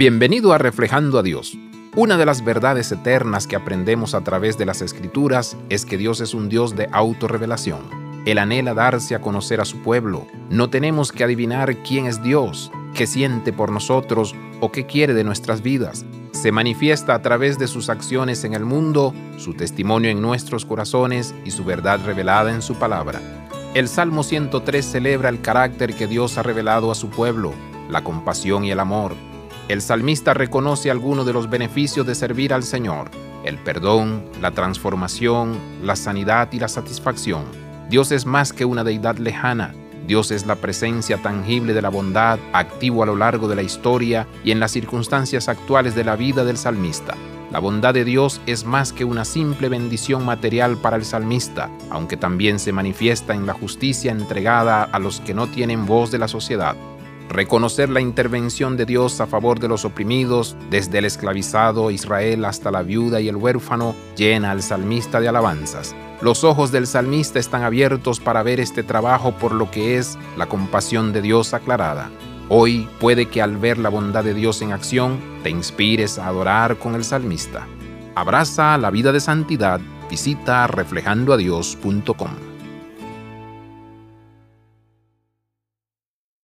Bienvenido a Reflejando a Dios. Una de las verdades eternas que aprendemos a través de las Escrituras es que Dios es un Dios de autorrevelación. Él anhela darse a conocer a su pueblo. No tenemos que adivinar quién es Dios, qué siente por nosotros o qué quiere de nuestras vidas. Se manifiesta a través de sus acciones en el mundo, su testimonio en nuestros corazones y su verdad revelada en su palabra. El Salmo 103 celebra el carácter que Dios ha revelado a su pueblo, la compasión y el amor el salmista reconoce algunos de los beneficios de servir al Señor, el perdón, la transformación, la sanidad y la satisfacción. Dios es más que una deidad lejana, Dios es la presencia tangible de la bondad, activo a lo largo de la historia y en las circunstancias actuales de la vida del salmista. La bondad de Dios es más que una simple bendición material para el salmista, aunque también se manifiesta en la justicia entregada a los que no tienen voz de la sociedad. Reconocer la intervención de Dios a favor de los oprimidos, desde el esclavizado Israel hasta la viuda y el huérfano, llena al salmista de alabanzas. Los ojos del salmista están abiertos para ver este trabajo por lo que es la compasión de Dios aclarada. Hoy puede que al ver la bondad de Dios en acción, te inspires a adorar con el salmista. Abraza la vida de santidad, visita reflejandoadios.com.